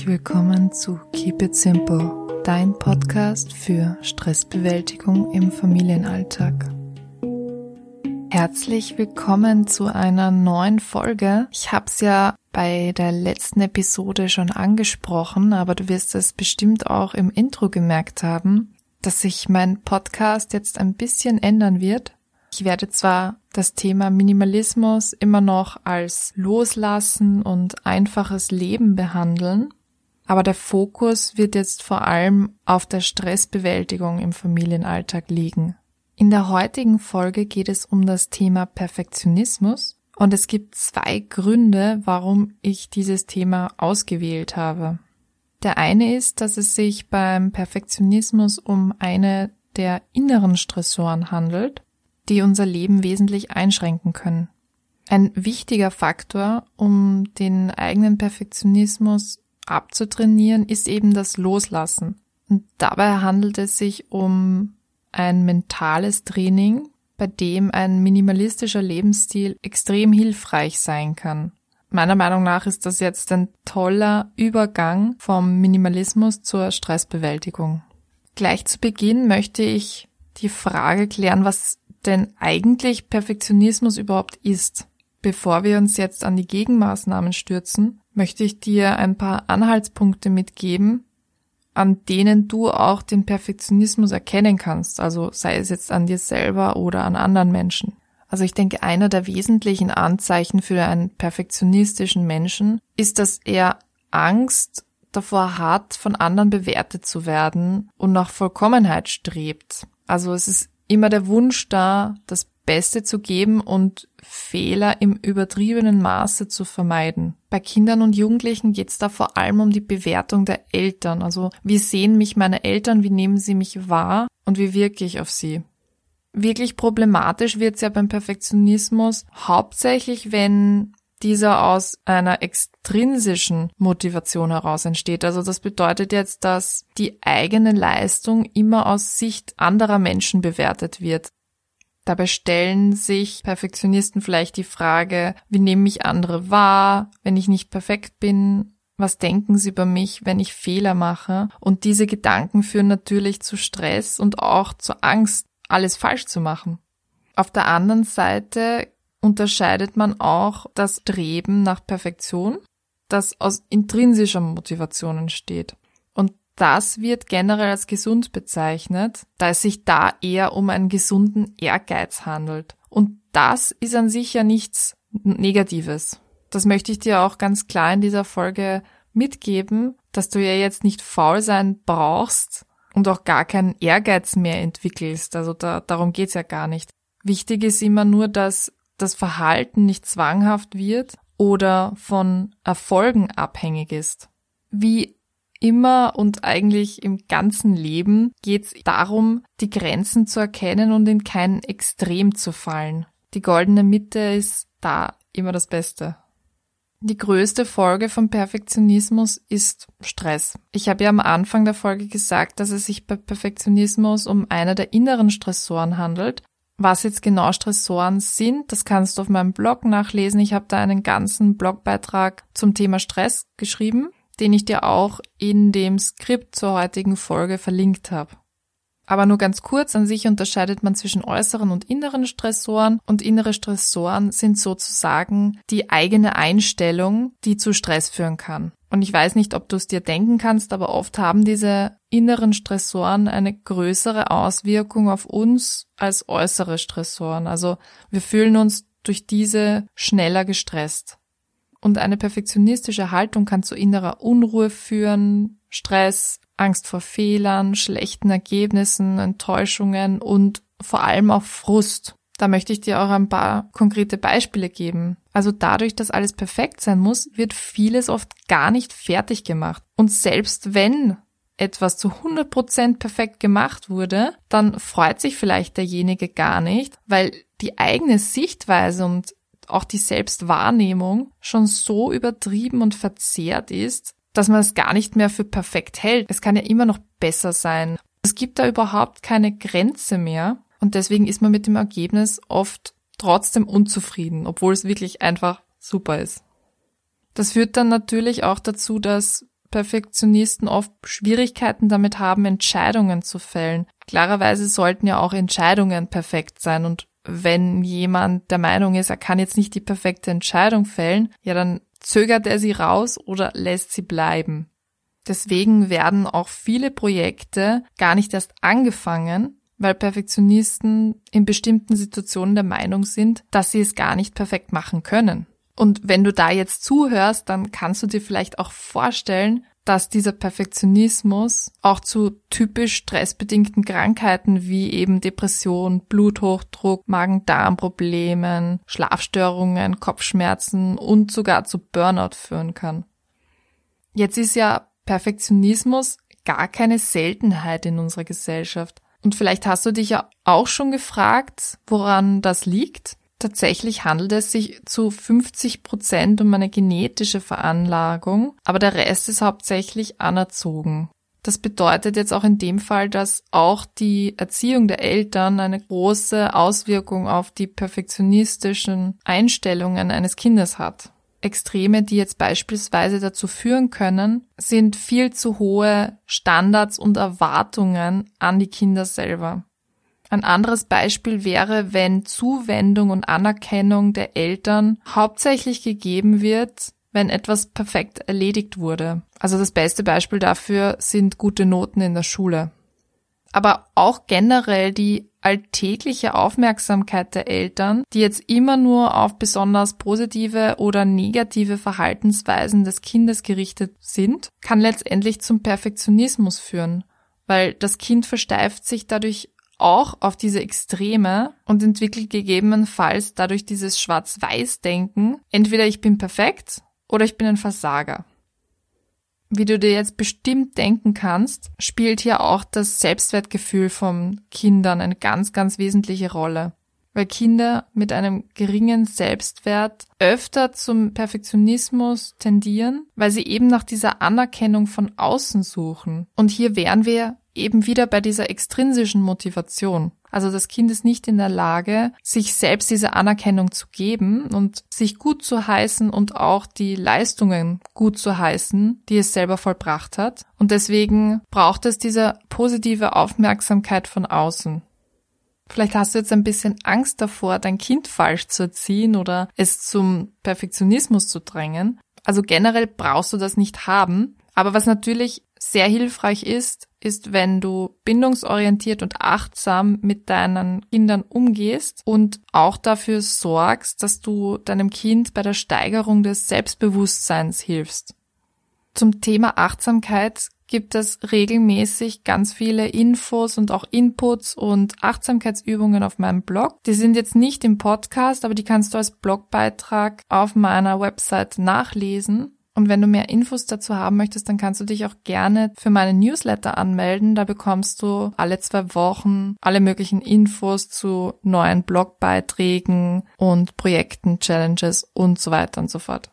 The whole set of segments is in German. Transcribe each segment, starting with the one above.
Herzlich willkommen zu Keep It Simple, dein Podcast für Stressbewältigung im Familienalltag. Herzlich willkommen zu einer neuen Folge. Ich habe es ja bei der letzten Episode schon angesprochen, aber du wirst es bestimmt auch im Intro gemerkt haben, dass sich mein Podcast jetzt ein bisschen ändern wird. Ich werde zwar das Thema Minimalismus immer noch als Loslassen und einfaches Leben behandeln, aber der Fokus wird jetzt vor allem auf der Stressbewältigung im Familienalltag liegen. In der heutigen Folge geht es um das Thema Perfektionismus und es gibt zwei Gründe, warum ich dieses Thema ausgewählt habe. Der eine ist, dass es sich beim Perfektionismus um eine der inneren Stressoren handelt die unser Leben wesentlich einschränken können. Ein wichtiger Faktor, um den eigenen Perfektionismus abzutrainieren, ist eben das Loslassen. Und dabei handelt es sich um ein mentales Training, bei dem ein minimalistischer Lebensstil extrem hilfreich sein kann. Meiner Meinung nach ist das jetzt ein toller Übergang vom Minimalismus zur Stressbewältigung. Gleich zu Beginn möchte ich die Frage klären, was denn eigentlich Perfektionismus überhaupt ist. Bevor wir uns jetzt an die Gegenmaßnahmen stürzen, möchte ich dir ein paar Anhaltspunkte mitgeben, an denen du auch den Perfektionismus erkennen kannst, also sei es jetzt an dir selber oder an anderen Menschen. Also ich denke, einer der wesentlichen Anzeichen für einen perfektionistischen Menschen ist, dass er Angst davor hat, von anderen bewertet zu werden und nach Vollkommenheit strebt. Also es ist immer der Wunsch da, das Beste zu geben und Fehler im übertriebenen Maße zu vermeiden. Bei Kindern und Jugendlichen geht es da vor allem um die Bewertung der Eltern. Also wie sehen mich meine Eltern, wie nehmen sie mich wahr und wie wirke ich auf sie. Wirklich problematisch wird es ja beim Perfektionismus hauptsächlich, wenn dieser aus einer extrinsischen Motivation heraus entsteht. Also das bedeutet jetzt, dass die eigene Leistung immer aus Sicht anderer Menschen bewertet wird. Dabei stellen sich Perfektionisten vielleicht die Frage, wie nehmen mich andere wahr, wenn ich nicht perfekt bin? Was denken sie über mich, wenn ich Fehler mache? Und diese Gedanken führen natürlich zu Stress und auch zur Angst, alles falsch zu machen. Auf der anderen Seite unterscheidet man auch das Streben nach Perfektion, das aus intrinsischer Motivation entsteht. Das wird generell als gesund bezeichnet, da es sich da eher um einen gesunden Ehrgeiz handelt. Und das ist an sich ja nichts Negatives. Das möchte ich dir auch ganz klar in dieser Folge mitgeben, dass du ja jetzt nicht faul sein brauchst und auch gar keinen Ehrgeiz mehr entwickelst. Also da, darum geht's ja gar nicht. Wichtig ist immer nur, dass das Verhalten nicht zwanghaft wird oder von Erfolgen abhängig ist. Wie immer und eigentlich im ganzen Leben geht es darum, die Grenzen zu erkennen und in kein Extrem zu fallen. Die goldene Mitte ist da immer das Beste. Die größte Folge vom Perfektionismus ist Stress. Ich habe ja am Anfang der Folge gesagt, dass es sich bei Perfektionismus um einer der inneren Stressoren handelt was jetzt genau Stressoren sind, das kannst du auf meinem Blog nachlesen. Ich habe da einen ganzen Blogbeitrag zum Thema Stress geschrieben, den ich dir auch in dem Skript zur heutigen Folge verlinkt habe. Aber nur ganz kurz, an sich unterscheidet man zwischen äußeren und inneren Stressoren und innere Stressoren sind sozusagen die eigene Einstellung, die zu Stress führen kann. Und ich weiß nicht, ob du es dir denken kannst, aber oft haben diese inneren Stressoren eine größere Auswirkung auf uns als äußere Stressoren. Also wir fühlen uns durch diese schneller gestresst. Und eine perfektionistische Haltung kann zu innerer Unruhe führen, Stress, Angst vor Fehlern, schlechten Ergebnissen, Enttäuschungen und vor allem auch Frust. Da möchte ich dir auch ein paar konkrete Beispiele geben. Also dadurch, dass alles perfekt sein muss, wird vieles oft gar nicht fertig gemacht. Und selbst wenn etwas zu 100% perfekt gemacht wurde, dann freut sich vielleicht derjenige gar nicht, weil die eigene Sichtweise und auch die Selbstwahrnehmung schon so übertrieben und verzerrt ist, dass man es gar nicht mehr für perfekt hält. Es kann ja immer noch besser sein. Es gibt da überhaupt keine Grenze mehr. Und deswegen ist man mit dem Ergebnis oft trotzdem unzufrieden, obwohl es wirklich einfach super ist. Das führt dann natürlich auch dazu, dass Perfektionisten oft Schwierigkeiten damit haben, Entscheidungen zu fällen. Klarerweise sollten ja auch Entscheidungen perfekt sein und wenn jemand der Meinung ist, er kann jetzt nicht die perfekte Entscheidung fällen, ja dann zögert er sie raus oder lässt sie bleiben. Deswegen werden auch viele Projekte gar nicht erst angefangen, weil Perfektionisten in bestimmten Situationen der Meinung sind, dass sie es gar nicht perfekt machen können. Und wenn du da jetzt zuhörst, dann kannst du dir vielleicht auch vorstellen, dass dieser Perfektionismus auch zu typisch stressbedingten Krankheiten wie eben Depression, Bluthochdruck, Magen-Darm-Problemen, Schlafstörungen, Kopfschmerzen und sogar zu Burnout führen kann. Jetzt ist ja Perfektionismus gar keine Seltenheit in unserer Gesellschaft. Und vielleicht hast du dich ja auch schon gefragt, woran das liegt. Tatsächlich handelt es sich zu 50 Prozent um eine genetische Veranlagung, aber der Rest ist hauptsächlich anerzogen. Das bedeutet jetzt auch in dem Fall, dass auch die Erziehung der Eltern eine große Auswirkung auf die perfektionistischen Einstellungen eines Kindes hat. Extreme, die jetzt beispielsweise dazu führen können, sind viel zu hohe Standards und Erwartungen an die Kinder selber. Ein anderes Beispiel wäre, wenn Zuwendung und Anerkennung der Eltern hauptsächlich gegeben wird, wenn etwas perfekt erledigt wurde. Also das beste Beispiel dafür sind gute Noten in der Schule. Aber auch generell die alltägliche Aufmerksamkeit der Eltern, die jetzt immer nur auf besonders positive oder negative Verhaltensweisen des Kindes gerichtet sind, kann letztendlich zum Perfektionismus führen, weil das Kind versteift sich dadurch auch auf diese Extreme und entwickelt gegebenenfalls dadurch dieses Schwarz-Weiß-Denken, entweder ich bin perfekt oder ich bin ein Versager. Wie du dir jetzt bestimmt denken kannst, spielt hier auch das Selbstwertgefühl von Kindern eine ganz, ganz wesentliche Rolle. Weil Kinder mit einem geringen Selbstwert öfter zum Perfektionismus tendieren, weil sie eben nach dieser Anerkennung von außen suchen. Und hier wären wir eben wieder bei dieser extrinsischen Motivation. Also das Kind ist nicht in der Lage, sich selbst diese Anerkennung zu geben und sich gut zu heißen und auch die Leistungen gut zu heißen, die es selber vollbracht hat. Und deswegen braucht es diese positive Aufmerksamkeit von außen. Vielleicht hast du jetzt ein bisschen Angst davor, dein Kind falsch zu erziehen oder es zum Perfektionismus zu drängen. Also generell brauchst du das nicht haben. Aber was natürlich sehr hilfreich ist, ist, wenn du bindungsorientiert und achtsam mit deinen Kindern umgehst und auch dafür sorgst, dass du deinem Kind bei der Steigerung des Selbstbewusstseins hilfst. Zum Thema Achtsamkeit gibt es regelmäßig ganz viele Infos und auch Inputs und Achtsamkeitsübungen auf meinem Blog. Die sind jetzt nicht im Podcast, aber die kannst du als Blogbeitrag auf meiner Website nachlesen. Und wenn du mehr Infos dazu haben möchtest, dann kannst du dich auch gerne für meinen Newsletter anmelden. Da bekommst du alle zwei Wochen alle möglichen Infos zu neuen Blogbeiträgen und Projekten, Challenges und so weiter und so fort.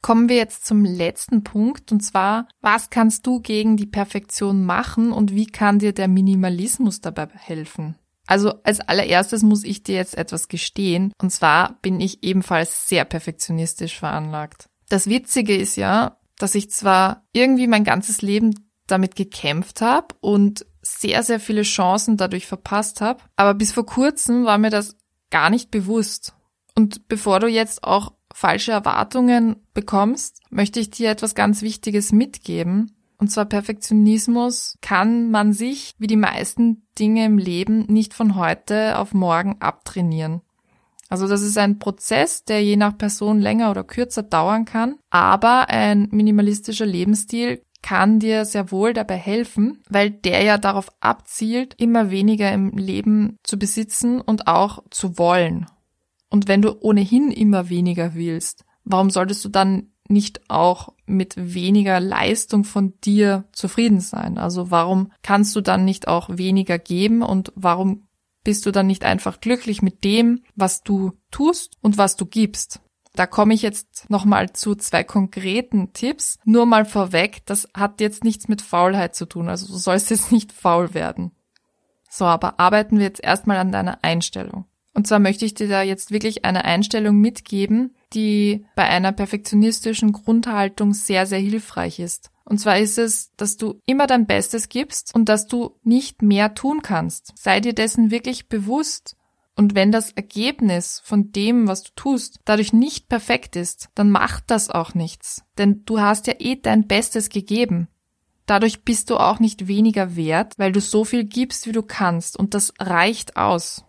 Kommen wir jetzt zum letzten Punkt und zwar, was kannst du gegen die Perfektion machen und wie kann dir der Minimalismus dabei helfen? Also als allererstes muss ich dir jetzt etwas gestehen und zwar bin ich ebenfalls sehr perfektionistisch veranlagt. Das Witzige ist ja, dass ich zwar irgendwie mein ganzes Leben damit gekämpft habe und sehr, sehr viele Chancen dadurch verpasst habe, aber bis vor kurzem war mir das gar nicht bewusst. Und bevor du jetzt auch falsche Erwartungen bekommst, möchte ich dir etwas ganz Wichtiges mitgeben. Und zwar Perfektionismus kann man sich, wie die meisten Dinge im Leben, nicht von heute auf morgen abtrainieren. Also das ist ein Prozess, der je nach Person länger oder kürzer dauern kann, aber ein minimalistischer Lebensstil kann dir sehr wohl dabei helfen, weil der ja darauf abzielt, immer weniger im Leben zu besitzen und auch zu wollen. Und wenn du ohnehin immer weniger willst, warum solltest du dann nicht auch mit weniger Leistung von dir zufrieden sein? Also warum kannst du dann nicht auch weniger geben und warum bist du dann nicht einfach glücklich mit dem, was du tust und was du gibst? Da komme ich jetzt nochmal zu zwei konkreten Tipps. Nur mal vorweg, das hat jetzt nichts mit Faulheit zu tun, also du sollst jetzt nicht faul werden. So, aber arbeiten wir jetzt erstmal an deiner Einstellung. Und zwar möchte ich dir da jetzt wirklich eine Einstellung mitgeben, die bei einer perfektionistischen Grundhaltung sehr, sehr hilfreich ist. Und zwar ist es, dass du immer dein Bestes gibst und dass du nicht mehr tun kannst. Sei dir dessen wirklich bewusst. Und wenn das Ergebnis von dem, was du tust, dadurch nicht perfekt ist, dann macht das auch nichts. Denn du hast ja eh dein Bestes gegeben. Dadurch bist du auch nicht weniger wert, weil du so viel gibst, wie du kannst. Und das reicht aus.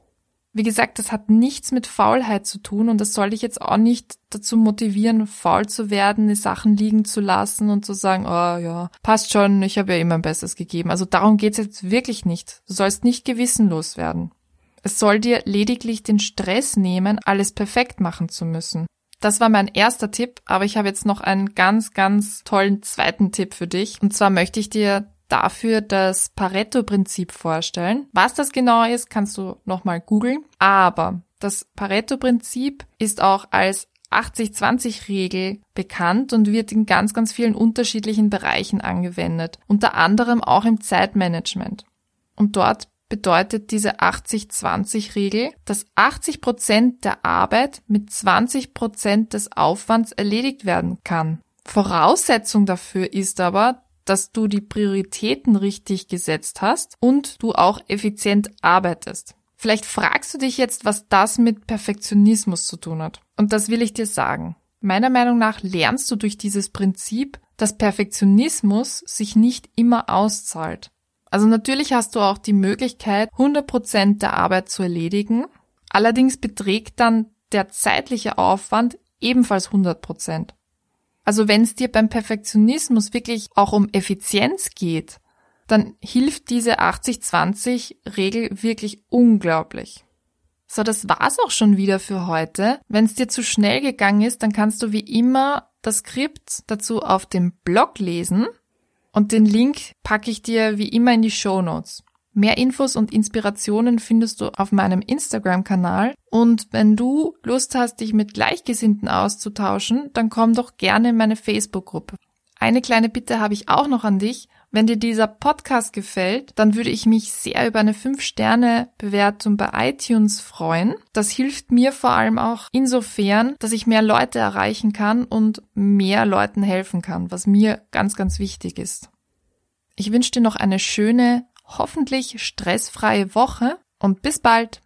Wie gesagt, das hat nichts mit Faulheit zu tun und das soll dich jetzt auch nicht dazu motivieren, faul zu werden, die Sachen liegen zu lassen und zu sagen, oh ja, passt schon, ich habe ja immer mein Bestes gegeben. Also darum geht's jetzt wirklich nicht. Du sollst nicht gewissenlos werden. Es soll dir lediglich den Stress nehmen, alles perfekt machen zu müssen. Das war mein erster Tipp, aber ich habe jetzt noch einen ganz, ganz tollen zweiten Tipp für dich. Und zwar möchte ich dir dafür das Pareto-Prinzip vorstellen. Was das genau ist, kannst du nochmal googeln. Aber das Pareto-Prinzip ist auch als 80-20-Regel bekannt und wird in ganz, ganz vielen unterschiedlichen Bereichen angewendet. Unter anderem auch im Zeitmanagement. Und dort bedeutet diese 80-20-Regel, dass 80 Prozent der Arbeit mit 20 Prozent des Aufwands erledigt werden kann. Voraussetzung dafür ist aber, dass du die Prioritäten richtig gesetzt hast und du auch effizient arbeitest. Vielleicht fragst du dich jetzt, was das mit Perfektionismus zu tun hat. Und das will ich dir sagen. Meiner Meinung nach lernst du durch dieses Prinzip, dass Perfektionismus sich nicht immer auszahlt. Also natürlich hast du auch die Möglichkeit, 100% der Arbeit zu erledigen. Allerdings beträgt dann der zeitliche Aufwand ebenfalls 100%. Also wenn es dir beim Perfektionismus wirklich auch um Effizienz geht, dann hilft diese 80-20-Regel wirklich unglaublich. So, das war's auch schon wieder für heute. Wenn es dir zu schnell gegangen ist, dann kannst du wie immer das Skript dazu auf dem Blog lesen und den Link packe ich dir wie immer in die Show Notes. Mehr Infos und Inspirationen findest du auf meinem Instagram-Kanal. Und wenn du Lust hast, dich mit Gleichgesinnten auszutauschen, dann komm doch gerne in meine Facebook-Gruppe. Eine kleine Bitte habe ich auch noch an dich. Wenn dir dieser Podcast gefällt, dann würde ich mich sehr über eine 5-Sterne-Bewertung bei iTunes freuen. Das hilft mir vor allem auch insofern, dass ich mehr Leute erreichen kann und mehr Leuten helfen kann, was mir ganz, ganz wichtig ist. Ich wünsche dir noch eine schöne, hoffentlich stressfreie Woche und bis bald.